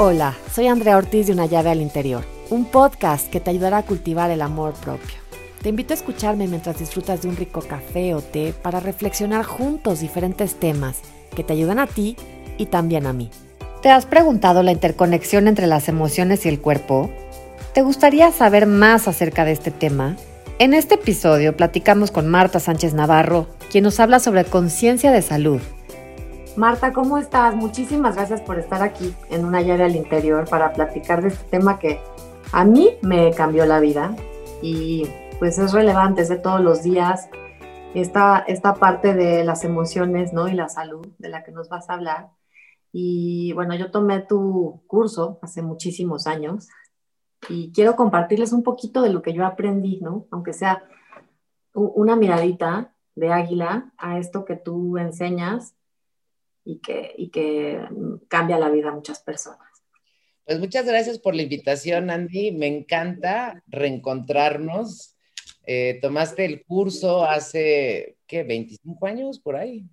Hola, soy Andrea Ortiz de Una llave al interior, un podcast que te ayudará a cultivar el amor propio. Te invito a escucharme mientras disfrutas de un rico café o té para reflexionar juntos diferentes temas que te ayudan a ti y también a mí. ¿Te has preguntado la interconexión entre las emociones y el cuerpo? ¿Te gustaría saber más acerca de este tema? En este episodio platicamos con Marta Sánchez Navarro, quien nos habla sobre conciencia de salud Marta, ¿cómo estás? Muchísimas gracias por estar aquí en una llave al interior para platicar de este tema que a mí me cambió la vida y pues es relevante, es de todos los días. Esta, esta parte de las emociones ¿no? y la salud de la que nos vas a hablar. Y bueno, yo tomé tu curso hace muchísimos años y quiero compartirles un poquito de lo que yo aprendí, ¿no? Aunque sea una miradita de águila a esto que tú enseñas y que, y que cambia la vida a muchas personas. Pues muchas gracias por la invitación, Andy. Me encanta reencontrarnos. Eh, tomaste el curso hace, ¿qué? 25 años por ahí.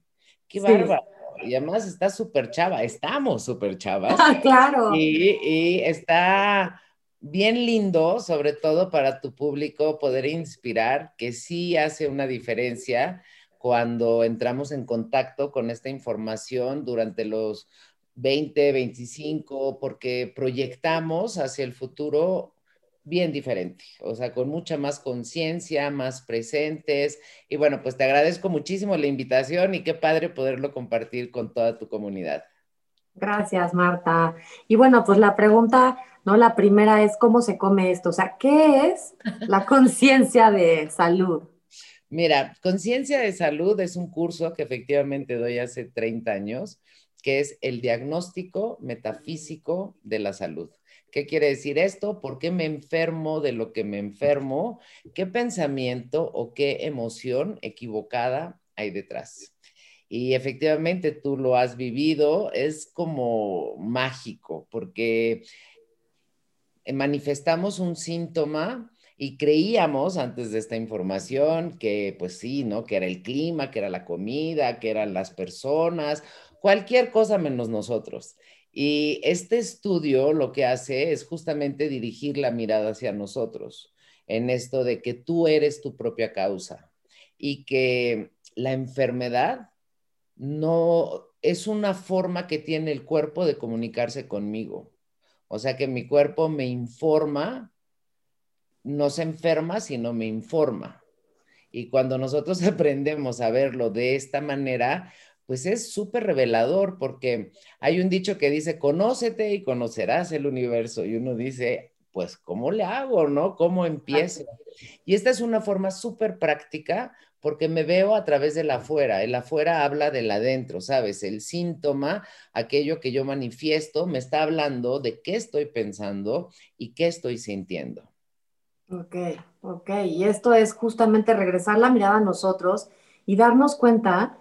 Qué bárbaro. Y además está súper chava. Estamos súper chavas. Ah, claro. Y, y está bien lindo, sobre todo para tu público, poder inspirar, que sí hace una diferencia cuando entramos en contacto con esta información durante los 20, 25, porque proyectamos hacia el futuro bien diferente, o sea, con mucha más conciencia, más presentes. Y bueno, pues te agradezco muchísimo la invitación y qué padre poderlo compartir con toda tu comunidad. Gracias, Marta. Y bueno, pues la pregunta, ¿no? La primera es, ¿cómo se come esto? O sea, ¿qué es la conciencia de salud? Mira, Conciencia de Salud es un curso que efectivamente doy hace 30 años, que es el diagnóstico metafísico de la salud. ¿Qué quiere decir esto? ¿Por qué me enfermo de lo que me enfermo? ¿Qué pensamiento o qué emoción equivocada hay detrás? Y efectivamente tú lo has vivido, es como mágico, porque manifestamos un síntoma y creíamos antes de esta información que pues sí, ¿no? Que era el clima, que era la comida, que eran las personas, cualquier cosa menos nosotros. Y este estudio lo que hace es justamente dirigir la mirada hacia nosotros, en esto de que tú eres tu propia causa y que la enfermedad no es una forma que tiene el cuerpo de comunicarse conmigo. O sea que mi cuerpo me informa no se enferma, sino me informa. Y cuando nosotros aprendemos a verlo de esta manera, pues es súper revelador porque hay un dicho que dice, conócete y conocerás el universo. Y uno dice, pues, ¿cómo le hago, no? ¿Cómo empiezo? Y esta es una forma súper práctica porque me veo a través del afuera. El afuera habla del adentro, ¿sabes? El síntoma, aquello que yo manifiesto, me está hablando de qué estoy pensando y qué estoy sintiendo. Ok, ok. Y esto es justamente regresar la mirada a nosotros y darnos cuenta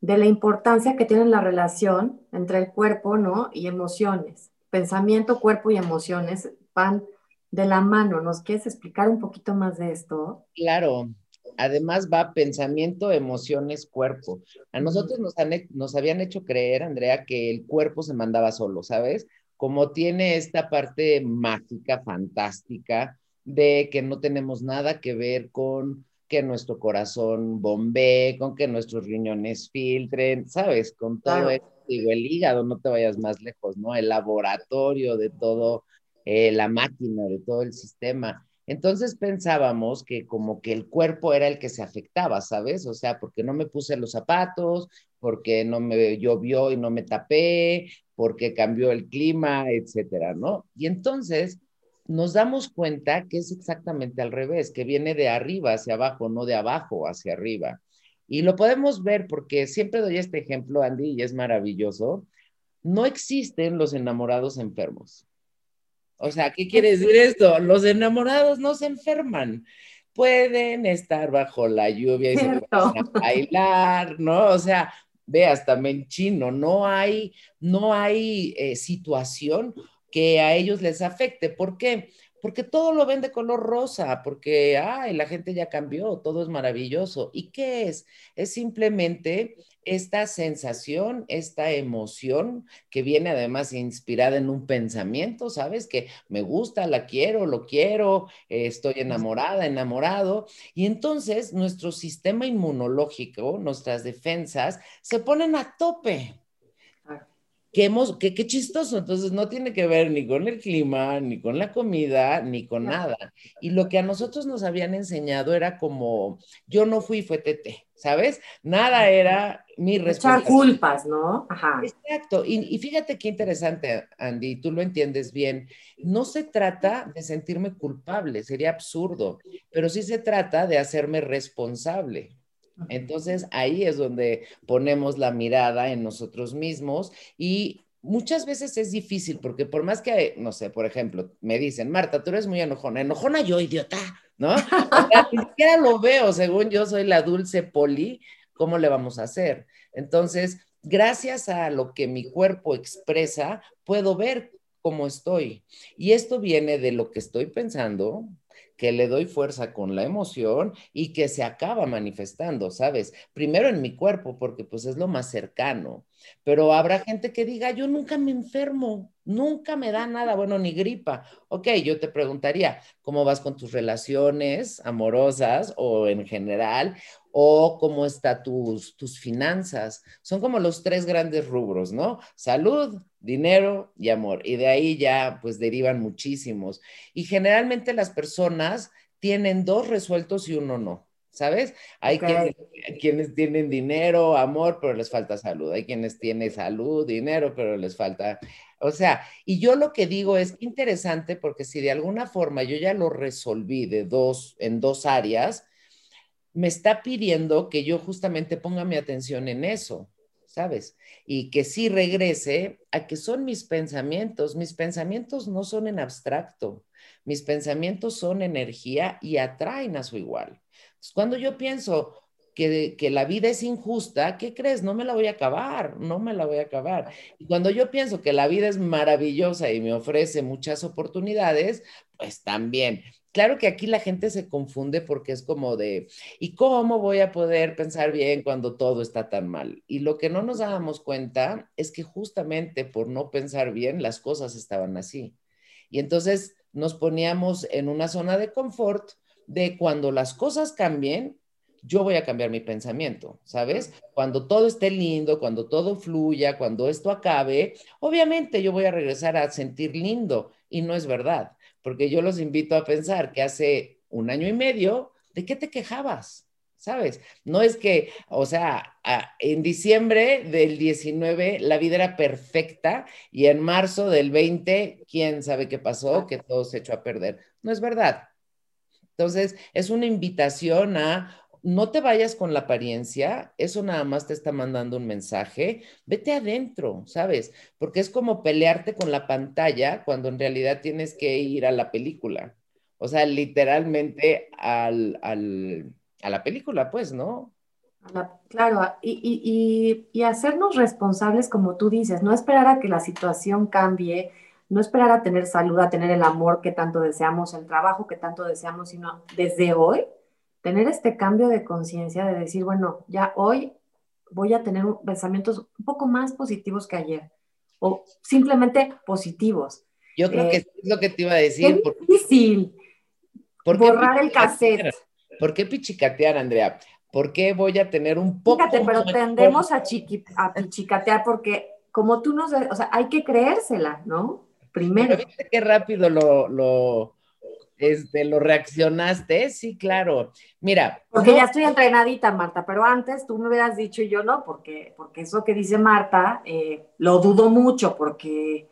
de la importancia que tiene la relación entre el cuerpo, ¿no? Y emociones. Pensamiento, cuerpo y emociones van de la mano. ¿Nos quieres explicar un poquito más de esto? Claro. Además va pensamiento, emociones, cuerpo. A nosotros nos, nos habían hecho creer, Andrea, que el cuerpo se mandaba solo, ¿sabes? Como tiene esta parte mágica, fantástica, de que no tenemos nada que ver con que nuestro corazón bombee, con que nuestros riñones filtren, ¿sabes? Con todo esto, digo, el hígado, no te vayas más lejos, ¿no? El laboratorio de todo, eh, la máquina, de todo el sistema. Entonces pensábamos que como que el cuerpo era el que se afectaba, ¿sabes? O sea, porque no me puse los zapatos, porque no me llovió y no me tapé, porque cambió el clima, etcétera, ¿no? Y entonces nos damos cuenta que es exactamente al revés, que viene de arriba hacia abajo, no de abajo hacia arriba. Y lo podemos ver porque siempre doy este ejemplo, Andy, y es maravilloso. No existen los enamorados enfermos. O sea, ¿qué quiere decir esto? Los enamorados no se enferman. Pueden estar bajo la lluvia y se bailar, ¿no? O sea, ve hasta menchino, no hay, no hay eh, situación que a ellos les afecte. ¿Por qué? Porque todo lo ven de color rosa, porque, ay, la gente ya cambió, todo es maravilloso. ¿Y qué es? Es simplemente esta sensación, esta emoción que viene además inspirada en un pensamiento, ¿sabes? Que me gusta, la quiero, lo quiero, eh, estoy enamorada, enamorado. Y entonces nuestro sistema inmunológico, nuestras defensas, se ponen a tope qué, qué, chistoso, entonces no tiene que ver ni con el clima, ni con la comida, ni con nada. Y lo que a nosotros nos habían enseñado era como, yo no fui, fue tete, ¿sabes? Nada era mi responsabilidad. Echar culpas, ¿no? Ajá. Exacto. Y, y, fíjate qué interesante, Andy, tú lo entiendes bien. No se trata de sentirme culpable, sería absurdo, pero sí se trata de hacerme responsable. Entonces ahí es donde ponemos la mirada en nosotros mismos y muchas veces es difícil porque por más que, no sé, por ejemplo, me dicen, Marta, tú eres muy enojona, enojona yo, idiota, ¿no? ni siquiera lo veo, según yo soy la dulce poli, ¿cómo le vamos a hacer? Entonces, gracias a lo que mi cuerpo expresa, puedo ver cómo estoy. Y esto viene de lo que estoy pensando, que le doy fuerza con la emoción y que se acaba manifestando, ¿sabes? Primero en mi cuerpo, porque pues es lo más cercano, pero habrá gente que diga, yo nunca me enfermo, nunca me da nada, bueno, ni gripa. Ok, yo te preguntaría, ¿cómo vas con tus relaciones amorosas o en general? o cómo están tus, tus finanzas. Son como los tres grandes rubros, ¿no? Salud, dinero y amor. Y de ahí ya pues derivan muchísimos. Y generalmente las personas tienen dos resueltos y uno no. ¿Sabes? Hay quienes, quienes, tienen dinero, amor, pero les falta salud. Hay quienes tienen salud, dinero, pero les falta. O sea, y yo lo que digo es interesante porque si de alguna forma yo ya lo resolví de dos, en dos áreas, me está pidiendo que yo justamente ponga mi atención en eso, ¿sabes? Y que sí regrese a que son mis pensamientos. Mis pensamientos no son en abstracto, mis pensamientos son energía y atraen a su igual. cuando yo pienso que, que, la vida es injusta, ¿qué crees? No me la voy a acabar, no me la voy a acabar. Y cuando yo pienso que la vida es maravillosa y me ofrece muchas oportunidades, pues también. Claro que aquí la gente se confunde porque es como de, ¿y cómo voy a poder pensar bien cuando todo está tan mal? Y lo que no nos dábamos cuenta es que justamente por no pensar bien las cosas estaban así. Y entonces nos poníamos en una zona de confort de cuando las cosas cambien, yo voy a cambiar mi pensamiento, ¿sabes? Cuando todo esté lindo, cuando todo fluya, cuando esto acabe, obviamente yo voy a regresar a sentir lindo y no es verdad porque yo los invito a pensar que hace un año y medio, ¿de qué te quejabas? ¿Sabes? No es que, o sea, en diciembre del 19 la vida era perfecta y en marzo del 20, quién sabe qué pasó, que todo se echó a perder. No es verdad. Entonces, es una invitación a no te vayas con la apariencia, eso nada más te está mandando un mensaje, vete adentro, ¿sabes? Porque es como pelearte con la pantalla cuando en realidad tienes que ir a la película. O sea, literalmente al, a la película, pues, ¿no? claro, y, y hacernos responsables, como tú dices, no esperar a que la situación cambie, no esperar a tener salud, a tener el amor que tanto deseamos, el trabajo que tanto deseamos, sino desde hoy tener este cambio de conciencia de decir, bueno, ya hoy voy a tener pensamientos un poco más positivos que ayer o simplemente positivos. Yo creo que eh, es lo que te iba a decir. Es difícil borrar el cassette. ¿Por qué pichicatear, Andrea? ¿Por qué voy a tener un poco Fíjate, pero tendemos a, chiqui, a pichicatear porque como tú nos... O sea, hay que creérsela, ¿no? Primero. Pero viste qué rápido lo, lo, este, lo reaccionaste, sí, claro. Mira. Porque ya estoy entrenadita, Marta, pero antes tú me hubieras dicho y yo no, porque, porque eso que dice Marta, eh, lo dudo mucho, porque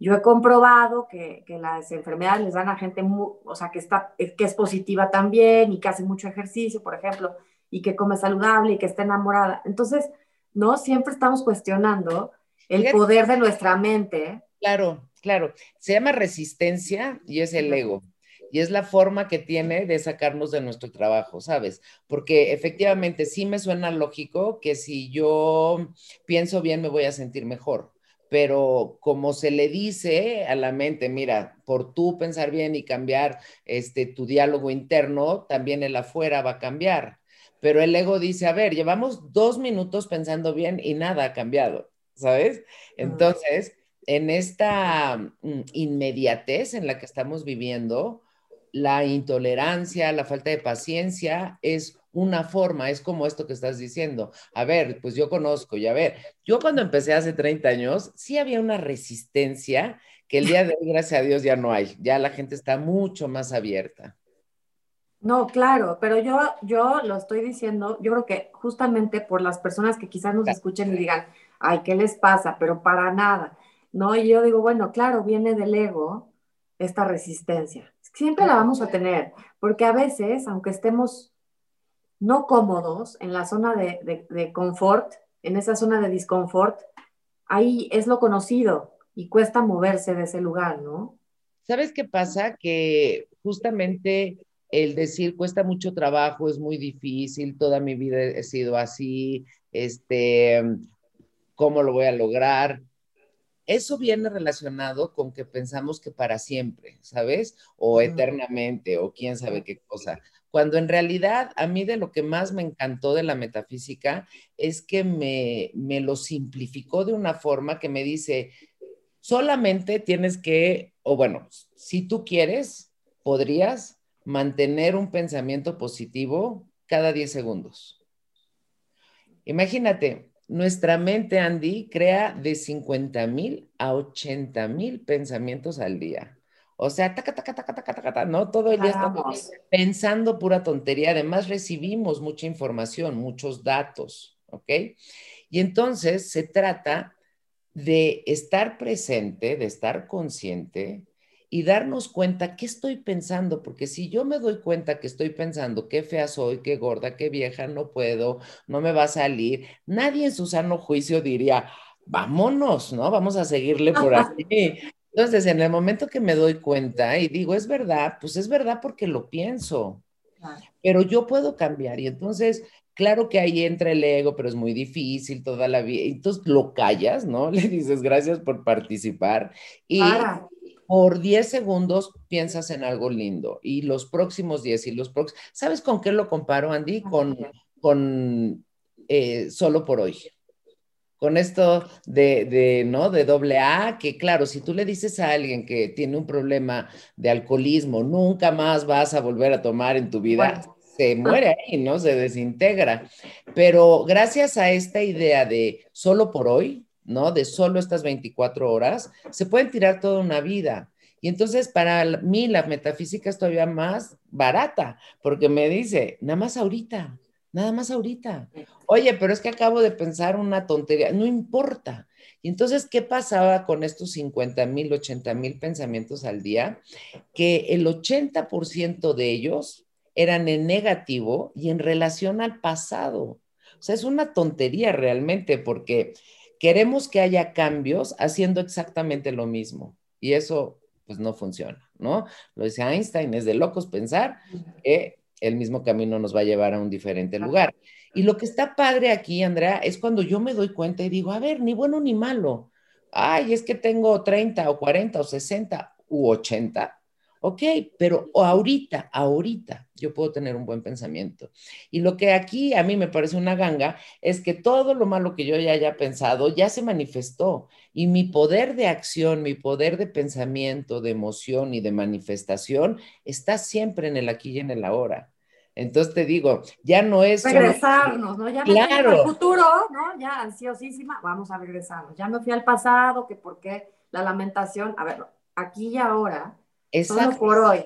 yo he comprobado que, que, las enfermedades les dan a gente, o sea, que, está, que es positiva también y que hace mucho ejercicio, por ejemplo, y que come saludable y que está enamorada. Entonces, ¿no? Siempre estamos cuestionando el poder de nuestra mente. Claro, claro. Se llama resistencia y es el ego y es la forma que tiene de sacarnos de nuestro trabajo, ¿sabes? Porque efectivamente sí me suena lógico que si yo pienso bien me voy a sentir mejor, pero como se le dice a la mente, mira, por tú pensar bien y cambiar este tu diálogo interno, también el afuera va a cambiar. pero el ego dice, a ver, llevamos dos minutos pensando bien y nada ha cambiado, ¿sabes? Entonces, en esta mm, inmediatez en la que estamos viviendo, la intolerancia, la falta de paciencia es una forma, es como esto que estás diciendo. A ver, pues yo conozco, y a ver, yo cuando empecé hace 30 años, sí había una resistencia que el día de hoy, gracias a Dios, ya no hay. Ya la gente está mucho más abierta. No, claro, pero yo, yo lo estoy diciendo, yo creo que justamente por las personas que quizás nos escuchen y digan, ay, ¿qué les pasa? Pero para nada, ¿no? Y yo digo, bueno, claro, viene del ego esta resistencia. Siempre la vamos a tener, porque a veces, aunque estemos no cómodos en la zona de, de, confort, en esa zona de disconfort, ahí es lo conocido y cuesta moverse de ese lugar, ¿no? ¿Sabes qué pasa? Que justamente el decir cuesta mucho trabajo, es muy difícil, toda mi vida he sido así, este, ¿cómo lo voy a lograr? Eso viene relacionado con que pensamos que para siempre, ¿sabes? O eternamente, o quién sabe qué cosa cuando en realidad a mí de lo que más me encantó de la metafísica es que me, me lo simplificó de una forma que me dice, solamente tienes que, o bueno, si tú quieres, podrías mantener un pensamiento positivo cada 10 segundos. Imagínate, nuestra mente, Andy, crea de 50 mil a 80 mil pensamientos al día. O sea, taca, taca, taca, taca, taca, ¿no? Todo el día estamos pensando pura tontería. Además, recibimos mucha información, muchos datos, ¿ok? Y entonces se trata de estar presente, de estar consciente y darnos cuenta qué estoy pensando, porque si yo me doy cuenta que estoy pensando qué fea soy, qué gorda, qué vieja, no puedo, no me va a salir, nadie en su sano juicio diría, vámonos, ¿no? Vamos a seguirle por aquí. Entonces, en el momento que me doy cuenta y digo, es verdad, pues es verdad porque lo pienso, pero yo puedo cambiar. Y entonces, claro que ahí entra el ego, pero es muy difícil toda la vida. Entonces lo callas, ¿no? Le dices gracias por participar y por 10 segundos piensas en algo lindo y los próximos 10 y los próximos, ¿sabes con qué lo comparo, Andy? Con, con eh, solo por hoy con esto de, ¿no? De doble A, que claro, si tú le dices a alguien que tiene un problema de alcoholismo, nunca más vas a volver a tomar en tu vida, se muere ahí, ¿no? Se desintegra. Pero gracias a esta idea de solo por hoy, ¿no? De solo estas 24 horas, se pueden tirar toda una vida. Y entonces para mí la metafísica es todavía más barata, porque me dice, nada más ahorita, nada más ahorita. Oye, pero es que acabo de pensar una tontería, no importa. Y entonces, ¿qué pasaba con estos 50 mil, 80 mil pensamientos al día? Que el 80% de ellos eran en negativo y en relación al pasado. O sea, es una tontería realmente porque queremos que haya cambios haciendo exactamente lo mismo. Y eso, pues, no funciona, ¿no? Lo dice Einstein, es de locos pensar que el mismo camino nos va a llevar a un diferente lugar. Y lo que está padre aquí, Andrea, es cuando yo me doy cuenta y digo, a ver, ni bueno ni malo. Ay, es que tengo 30 o 40 o 60 u 80. Ok, pero ahorita, ahorita yo puedo tener un buen pensamiento. Y lo que aquí a mí me parece una ganga es que todo lo malo que yo ya haya pensado ya se manifestó. Y mi poder de acción, mi poder de pensamiento, de emoción y de manifestación está siempre en el aquí y en el ahora. Entonces te digo, ya no es... Regresarnos, ¿no? Ya me claro. al futuro, ¿no? Ya ansiosísima, vamos a regresarnos. Ya me fui al pasado, que por qué la lamentación. A ver, aquí y ahora, Exacto. solo por hoy.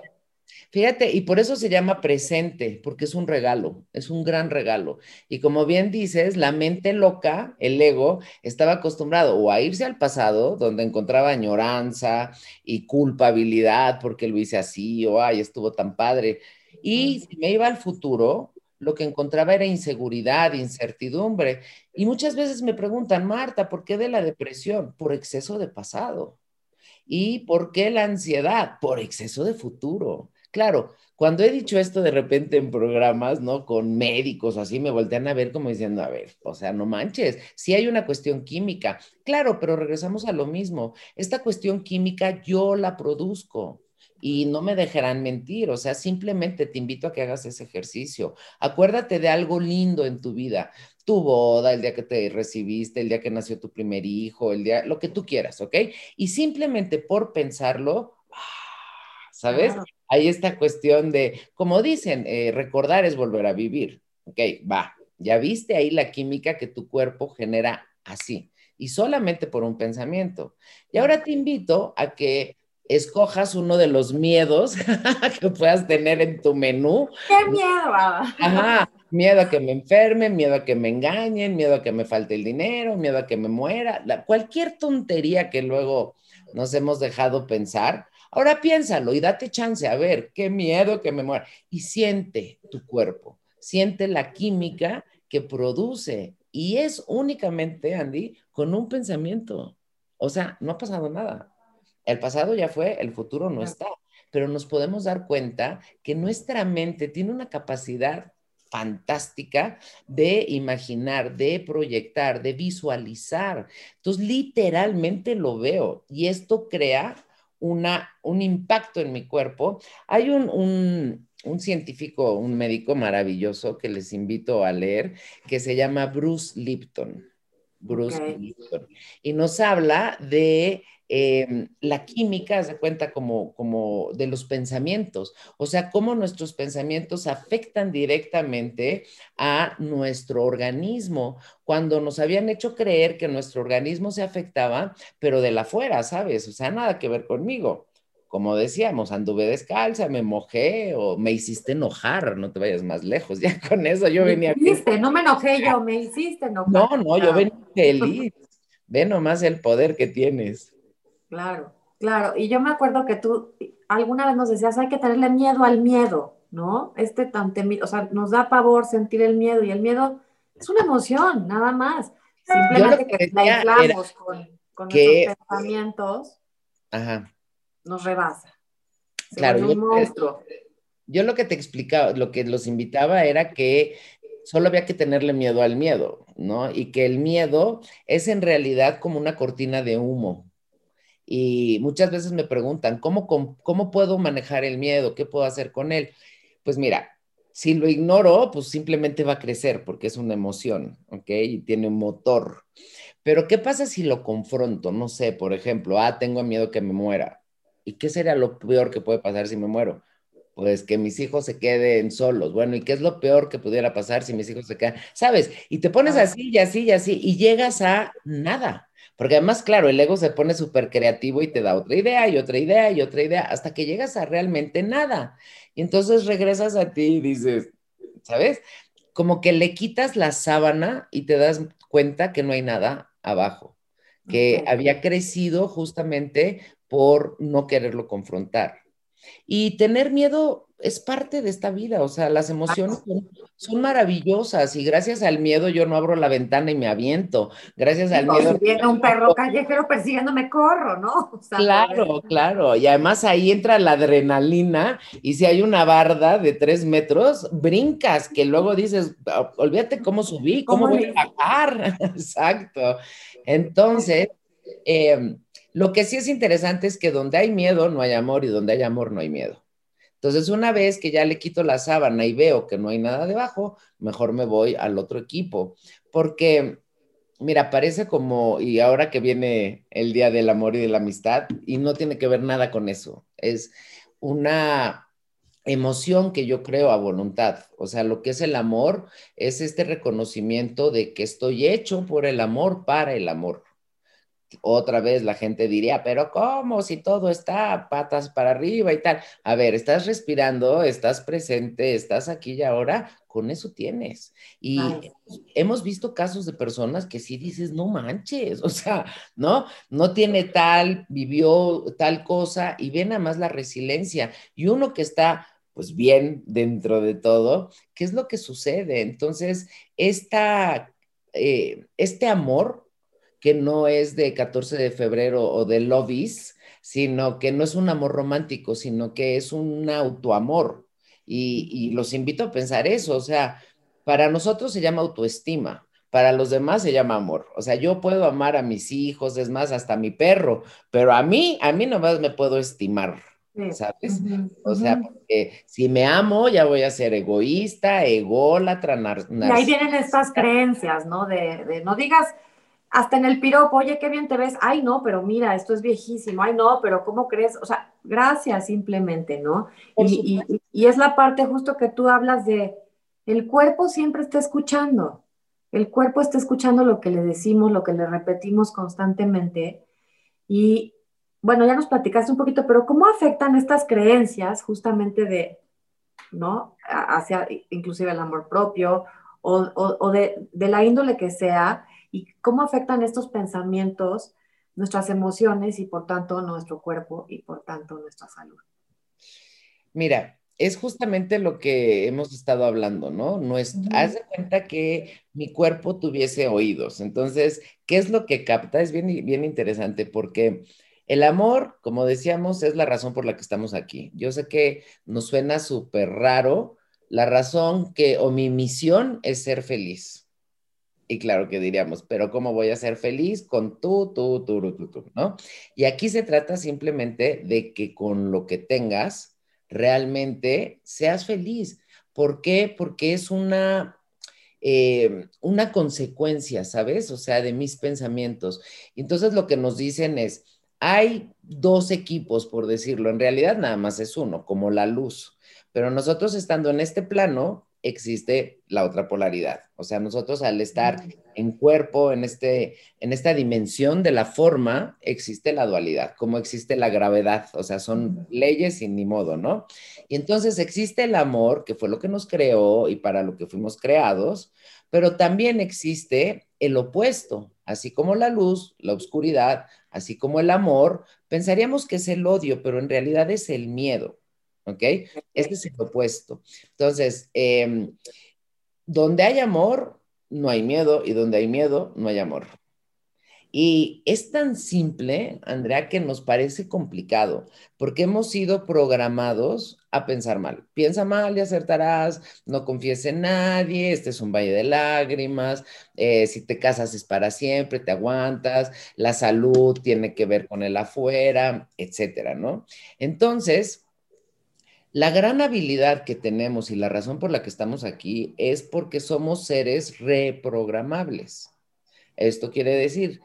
Fíjate, y por eso se llama presente, porque es un regalo, es un gran regalo. Y como bien dices, la mente loca, el ego, estaba acostumbrado o a irse al pasado, donde encontraba añoranza y culpabilidad porque lo hice así, o ay, estuvo tan padre. Y si me iba al futuro, lo que encontraba era inseguridad, incertidumbre. Y muchas veces me preguntan, Marta, ¿por qué de la depresión? Por exceso de pasado. ¿Y por qué la ansiedad? Por exceso de futuro. Claro, cuando he dicho esto de repente en programas, ¿no? Con médicos, así me voltean a ver como diciendo, a ver, o sea, no manches, si hay una cuestión química. Claro, pero regresamos a lo mismo. Esta cuestión química yo la produzco. y no me dejarán mentir, o sea, simplemente te invito a que hagas ese ejercicio. Acuérdate de algo lindo en tu vida, tu boda, el día que te recibiste, el día que nació tu primer hijo, el día, lo que tú quieras, ¿ok? Y simplemente por pensarlo, ah, ¿sabes? Hay esta cuestión de, como dicen, eh, recordar es volver a vivir, ¿ok? Va, ya viste ahí la química que tu cuerpo genera así, y solamente por un pensamiento. Y ahora te invito a que escojas uno de los miedos que puedas tener en tu menú. ¡Qué miedo! Ajá, miedo a que me enferme, miedo a que me engañen, miedo a que me falte el dinero, miedo a que me muera, cualquier tontería que luego nos hemos dejado pensar. Ahora piénsalo y date chance a ver qué miedo que me muera. Y siente tu cuerpo, siente la química que produce. Y es únicamente, Andy, con un pensamiento. O sea, no ha pasado nada. El pasado ya fue, el futuro no está, pero nos podemos dar cuenta que nuestra mente tiene una capacidad fantástica de imaginar, de proyectar, de visualizar. Entonces, literalmente lo veo y esto crea una, un impacto en mi cuerpo. Hay un, científico, un médico maravilloso que les invito a leer, que se llama Bruce Lipton. Bruce Lipton. Y nos habla de Em, la química se cuenta como, como de los pensamientos, o sea, cómo nuestros pensamientos afectan directamente a nuestro organismo, cuando nos habían hecho creer que nuestro organismo se afectaba, pero de la fuera, ¿sabes? O sea, nada que ver conmigo. Como decíamos, anduve descalza, me mojé o me hiciste enojar, no te vayas más lejos. Ya con eso yo venía. Me no me enojé yo, me hiciste enojar. No, no, yo venía feliz. Ve nomás el poder que tienes. Claro, claro. Y yo me acuerdo que tú alguna vez nos decías, hay que tenerle miedo al miedo, ¿no? Este tan o sea, nos da pavor sentir el miedo y el miedo es una emoción, nada más. Simplemente que, la inflamos con, con nuestros pensamientos, Ajá. nos rebasa. claro, yo, monstruo. yo lo que te explicaba, lo que los invitaba era que solo había que tenerle miedo al miedo, ¿no? Y que el miedo es en realidad como una cortina de humo y muchas veces me preguntan, ¿cómo, ¿cómo puedo manejar el miedo? ¿Qué puedo hacer con él? Pues mira, si lo ignoro, pues simplemente va a crecer porque es una emoción, ¿ok? Y tiene un motor. Pero ¿qué pasa si lo confronto? No sé, por ejemplo, ah, tengo miedo que me muera. ¿Y qué sería lo peor que puede pasar si me muero? Pues que mis hijos se queden solos. Bueno, ¿y qué es lo peor que pudiera pasar si mis hijos se quedan? ¿Sabes? Y te pones así y así y así y llegas a nada. Porque además, claro, el ego se pone súper creativo y te da otra idea y otra idea y otra idea hasta que llegas a realmente nada. Y entonces regresas a ti y dices, ¿sabes? Como que le quitas la sábana y te das cuenta que no hay nada abajo, que había crecido justamente por no quererlo confrontar. Y tener miedo es parte de esta vida, o sea, las emociones son, maravillosas y gracias al miedo yo no abro la ventana y me aviento. Gracias al miedo. Si viene un perro callejero persiguiéndome, corro, ¿no? claro, claro. Y además ahí entra la adrenalina y si hay una barda de tres metros, brincas, que luego dices, ah, olvídate cómo subí, cómo, voy a bajar. Exacto. Entonces, em, lo que sí es interesante es que donde hay miedo no hay amor y donde hay amor no hay miedo. Entonces, una vez que ya le quito la sábana y veo que no hay nada debajo, mejor me voy al otro equipo. Porque, mira, parece como, y ahora que viene el Día del Amor y de la Amistad, y no tiene que ver nada con eso, es una emoción que yo creo a voluntad. O sea, lo que es el amor es este reconocimiento de que estoy hecho por el amor para el amor otra vez la gente diría, pero ¿cómo? Si todo está patas para arriba y tal. A ver, estás respirando, estás presente, estás aquí y ahora, con eso tienes. Y hemos visto casos de personas que sí dices, no manches, o sea, ¿no? No tiene tal, vivió tal cosa y ve nada más la resiliencia. Y uno que está pues bien dentro de todo, ¿qué es lo que sucede? Entonces, esta, eh, este amor que no es de 14 de febrero o de Lovis, sino que no es un amor romántico, sino que es un autoamor. Y, y los invito a pensar eso, o sea, para nosotros se llama autoestima, para los demás se llama amor. O sea, yo puedo amar a mis hijos, es más, hasta a mi perro, pero a mí, a mí nomás me puedo estimar, ¿sabes? O sea, porque si me amo, ya voy a ser egoísta, ególatra, Y ahí vienen estas creencias, ¿no? De, de, no digas hasta en el piropo, oye, qué bien te ves, ay, no, pero mira, esto es viejísimo, ay, no, pero ¿cómo crees? O sea, gracias simplemente, ¿no? Y, y, y, es la parte justo que tú hablas de, el cuerpo siempre está escuchando, el cuerpo está escuchando lo que le decimos, lo que le repetimos constantemente. Y bueno, ya nos platicaste un poquito, pero ¿cómo afectan estas creencias justamente de, ¿no? Hacia inclusive el amor propio o, o, de, de, la índole que sea, y cómo afectan estos pensamientos nuestras emociones y por tanto nuestro cuerpo y por tanto nuestra salud. Mira, es justamente lo que hemos estado hablando, ¿no? no es, Haz de cuenta que mi cuerpo tuviese oídos. Entonces, ¿qué es lo que capta? Es bien, bien interesante porque el amor, como decíamos, es la razón por la que estamos aquí. Yo sé que nos suena súper raro la razón que, o mi misión es ser feliz. Y claro que diríamos, pero ¿cómo voy a ser feliz con tú, tú, tú, tú, tú, ¿no? Y aquí se trata simplemente de que con lo que tengas, realmente seas feliz. ¿Por qué? Porque es una, eh, una consecuencia, ¿sabes? O sea, de mis pensamientos. Entonces lo que nos dicen es, hay dos equipos, por decirlo, en realidad nada más es uno, como la luz, pero nosotros estando en este plano, existe la otra polaridad. O sea, nosotros al estar en cuerpo, en, este, en esta dimensión de la forma, existe la dualidad, como existe la gravedad. O sea, son leyes sin ni modo, ¿no? Y entonces existe el amor, que fue lo que nos creó y para lo que fuimos creados, pero también existe el opuesto, así como la luz, la oscuridad, así como el amor, pensaríamos que es el odio, pero en realidad es el miedo. ¿Ok? Este es el opuesto. Entonces, em, donde hay amor, no hay miedo, y donde hay miedo, no hay amor. Y es tan simple, Andrea, que nos parece complicado, porque hemos sido programados a pensar mal. Piensa mal y acertarás, no confíes en nadie, este es un valle de lágrimas, eh, si te casas es para siempre, te aguantas, la salud tiene que ver con el afuera, etcétera, ¿no? Entonces, la gran habilidad que tenemos y la razón por la que estamos aquí es porque somos seres reprogramables. Esto quiere decir,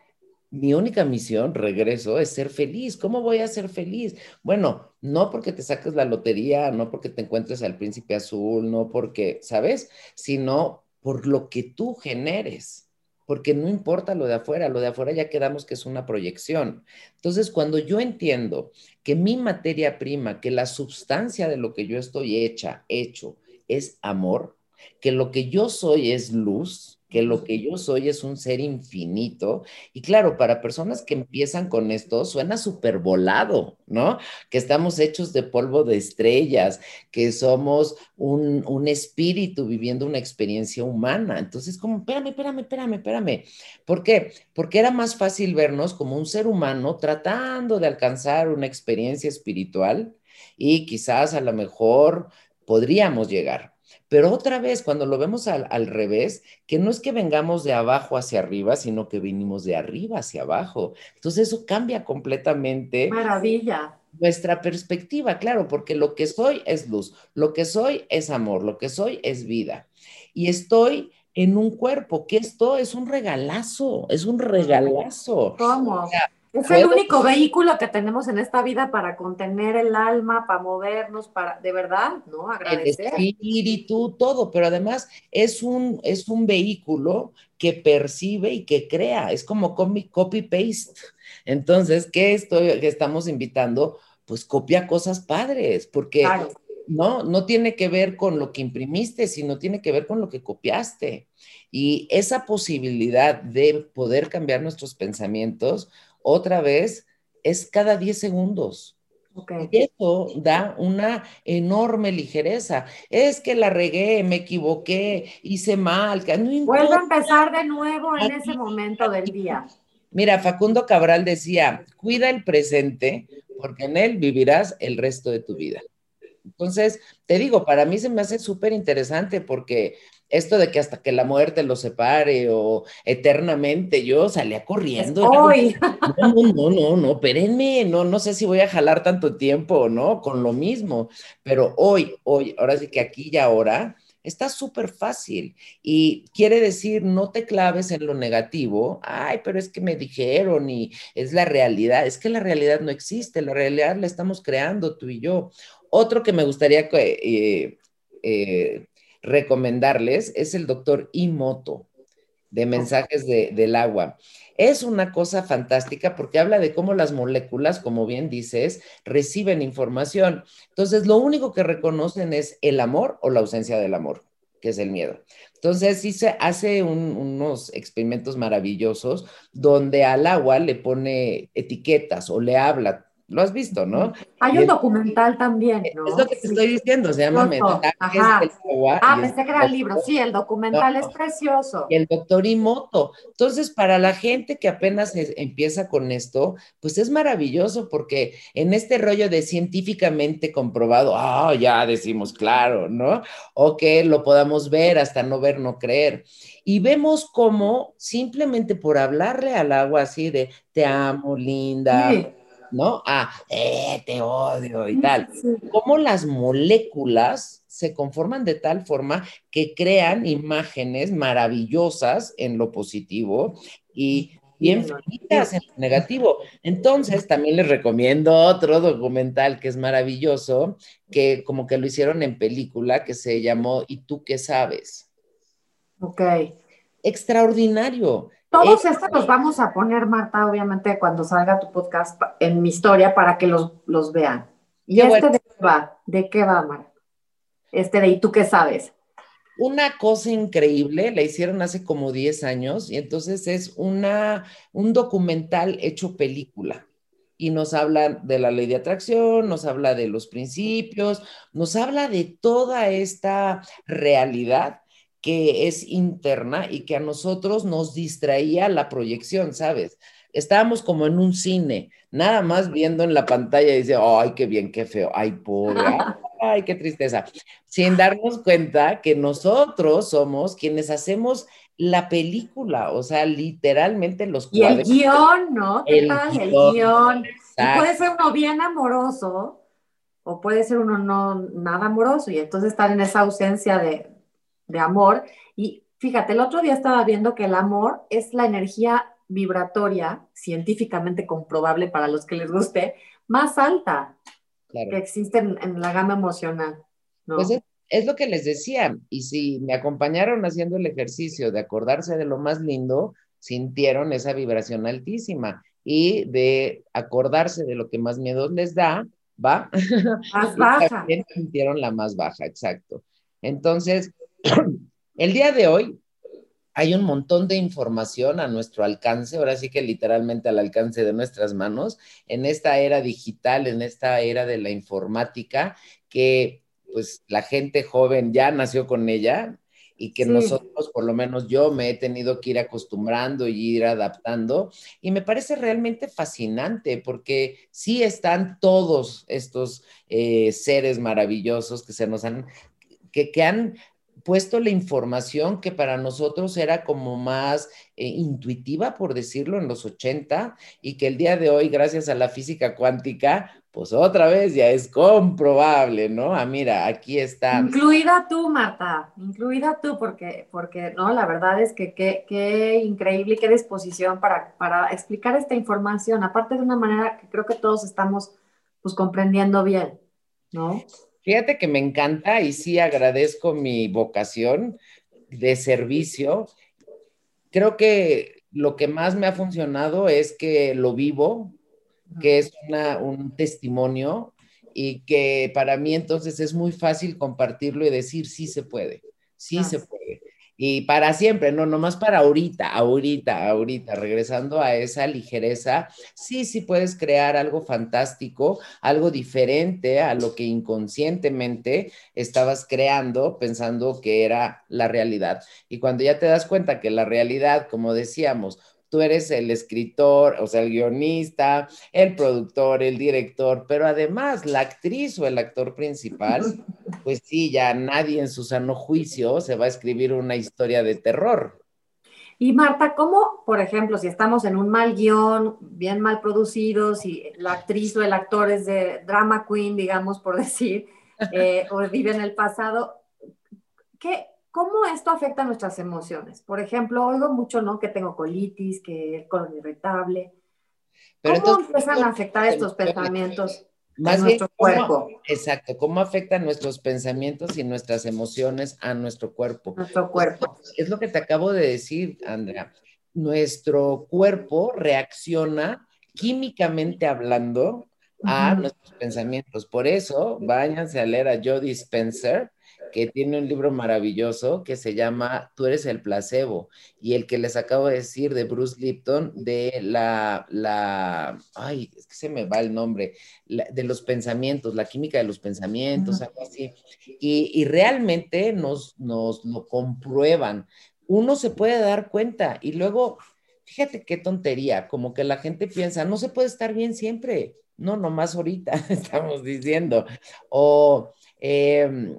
mi única misión, regreso, es ser feliz. ¿Cómo voy a ser feliz? Bueno, no porque te saques la lotería, no porque te encuentres al príncipe azul, no porque, ¿sabes? Sino por lo que tú generes porque no importa lo de afuera, lo de afuera ya quedamos que es una proyección. Entonces, cuando yo entiendo que mi materia prima, que la sustancia de lo que yo estoy hecha, hecho, es amor, que lo que yo soy es luz, que lo que yo soy es un ser infinito. Y claro, para personas que empiezan con esto, suena súper volado, ¿no? Que estamos hechos de polvo de estrellas, que somos un, un, espíritu viviendo una experiencia humana. Entonces, como, espérame, espérame, espérame, espérame. ¿Por qué? Porque era más fácil vernos como un ser humano tratando de alcanzar una experiencia espiritual y quizás a lo mejor podríamos llegar pero otra vez, cuando lo vemos al, revés, que no es que vengamos de abajo hacia arriba, sino que vinimos de arriba hacia abajo. Entonces eso cambia completamente. Maravilla. Nuestra perspectiva, claro, porque lo que soy es luz, lo que soy es amor, lo que soy es vida. Y estoy en un cuerpo, que esto es un regalazo, es un regalazo. ¿Cómo? Es el único vehículo que tenemos en esta vida para contener el alma, para movernos, para, de verdad, ¿no? Agradecer. El espíritu, todo, pero además es un, es un vehículo que percibe y que crea, es como copy-paste. Entonces, ¿qué, estoy, qué estamos invitando? Pues copia cosas padres, porque no, no tiene que ver con lo que imprimiste, sino tiene que ver con lo que copiaste. Y esa posibilidad de poder cambiar nuestros pensamientos, otra vez es cada 10 segundos. Y eso da una enorme ligereza. Es que la regué, me equivoqué, hice mal. No Vuelvo a empezar de nuevo en ese momento del día. Mira, Facundo Cabral decía, cuida el presente porque en él vivirás el resto de tu vida. Entonces, te digo, para mí se me hace súper interesante porque esto de que hasta que la muerte lo separe o eternamente, yo salía corriendo. Hoy. No, no, no, no, no, espérenme, no, no sé si voy a jalar tanto tiempo o no, con lo mismo, pero hoy, hoy, ahora sí que aquí y ahora, está súper fácil y quiere decir no te claves en lo negativo, ay, pero es que me dijeron y es la realidad, es que la realidad no existe, la realidad la estamos creando tú y yo. Otro que me gustaría eh, eh, recomendarles es el doctor Imoto de mensajes del agua. Es una cosa fantástica porque habla de cómo las moléculas, como bien dices, reciben información. Entonces, lo único que reconocen es el amor o la ausencia del amor, que es el miedo. Entonces, sí se hace unos experimentos maravillosos donde al agua le pone etiquetas o le habla lo has visto, ¿no? Hay un documental también, ¿no? Es lo que te estoy diciendo, se llama Mensajes del Agua. Ah, pensé que era el libro, sí, el documental es precioso. Y el doctor Imoto. Entonces, para la gente que apenas empieza con esto, pues es maravilloso porque en este rollo de científicamente comprobado, ah, ya decimos, claro, ¿no? O que lo podamos ver hasta no ver, no creer. Y vemos cómo simplemente por hablarle al agua así de te amo, linda. ¿No? Ah, eh, te odio y tal. Cómo las moléculas se conforman de tal forma que crean imágenes maravillosas en lo positivo y bien finitas en lo negativo. Entonces, también les recomiendo otro documental que es maravilloso, que como que lo hicieron en película, que se llamó ¿Y tú qué sabes? Ok. Extraordinario. Todos estos los vamos a poner, Marta, obviamente, cuando salga tu podcast en mi historia para que los, los vean. ¿Y este de qué va? ¿De qué va, Marta? Este de ¿y tú qué sabes? Una cosa increíble, la hicieron hace como 10 años y entonces es una, un documental hecho película y nos habla de la ley de atracción, nos habla de los principios, nos habla de toda esta realidad que es interna y que a nosotros nos distraía la proyección, ¿sabes? Estábamos como en un cine, nada más viendo en la pantalla y dice, ay, qué bien, qué feo, ay, pobre, ay, qué tristeza, sin darnos cuenta que nosotros somos quienes hacemos la película, o sea, literalmente los Y el guion, ¿no? ¿Qué tal? El guion. puede ser uno bien amoroso o puede ser uno no nada amoroso y entonces estar en esa ausencia de, de amor. Y fíjate, el otro día estaba viendo que el amor es la energía vibratoria, científicamente comprobable para los que les guste, más alta que existe en, la gama emocional. Pues es, lo que les decía, y si me acompañaron haciendo el ejercicio de acordarse de lo más lindo, sintieron esa vibración altísima y de acordarse de lo que más miedo les da, va. Más baja. También sintieron la más baja, exacto. Entonces, el día de hoy hay un montón de información a nuestro alcance, ahora sí que literalmente al alcance de nuestras manos, en esta era digital, en esta era de la informática, que pues la gente joven ya nació con ella y que nosotros, por lo menos yo, me he tenido que ir acostumbrando y ir adaptando. Y me parece realmente fascinante porque sí están todos estos eh, seres maravillosos que se nos han, que, que han puesto la información que para nosotros era como más eh, intuitiva, por decirlo, en los 80, y que el día de hoy, gracias a la física cuántica, pues otra vez ya es comprobable, ¿no? Ah, mira, aquí está. Incluida tú, Marta, incluida tú, porque, porque no, la verdad es que qué increíble, qué disposición para, para explicar esta información, aparte de una manera que creo que todos estamos pues comprendiendo bien, ¿no? Fíjate que me encanta y sí agradezco mi vocación de servicio. Creo que lo que más me ha funcionado es que lo vivo, que es un testimonio y que para mí entonces es muy fácil compartirlo y decir sí se puede, sí se puede y para siempre, no nomás para ahorita, ahorita, ahorita, regresando a esa ligereza, sí, sí puedes crear algo fantástico, algo diferente a lo que inconscientemente estabas creando pensando que era la realidad. Y cuando ya te das cuenta que la realidad, como decíamos, tú eres el escritor, o sea, el guionista, el productor, el director, pero además la actriz o el actor principal, pues sí, ya nadie en su sano juicio se va a escribir una historia de terror. Y Marta, ¿cómo, por ejemplo, si estamos en un mal guion, bien mal producido, si la actriz o el actor es de drama queen, digamos, por decir, eh, o vive en el pasado, ¿qué, ¿cómo esto afecta nuestras emociones? Por ejemplo, oigo mucho, ¿no? Que tengo colitis, que el colon irritable. ¿Cómo empiezan a afectar estos pensamientos? Más nuestro cuerpo. exacto, cómo afectan nuestros pensamientos y nuestras emociones a nuestro cuerpo. Nuestro cuerpo. Es lo que te acabo de decir, Andrea. Nuestro cuerpo reacciona químicamente hablando a nuestros pensamientos. Por eso, váyanse a leer a Joe Dispenser, que tiene un libro maravilloso que se llama Tú eres el placebo y el que les acabo de decir de Bruce Lipton de la, la ay, es que se me va el nombre, de los pensamientos, la química de los pensamientos, algo así. Y, y realmente nos, nos lo comprueban. Uno se puede dar cuenta y luego, fíjate qué tontería, como que la gente piensa, no se puede estar bien siempre. No, nomás ahorita estamos diciendo. O eh,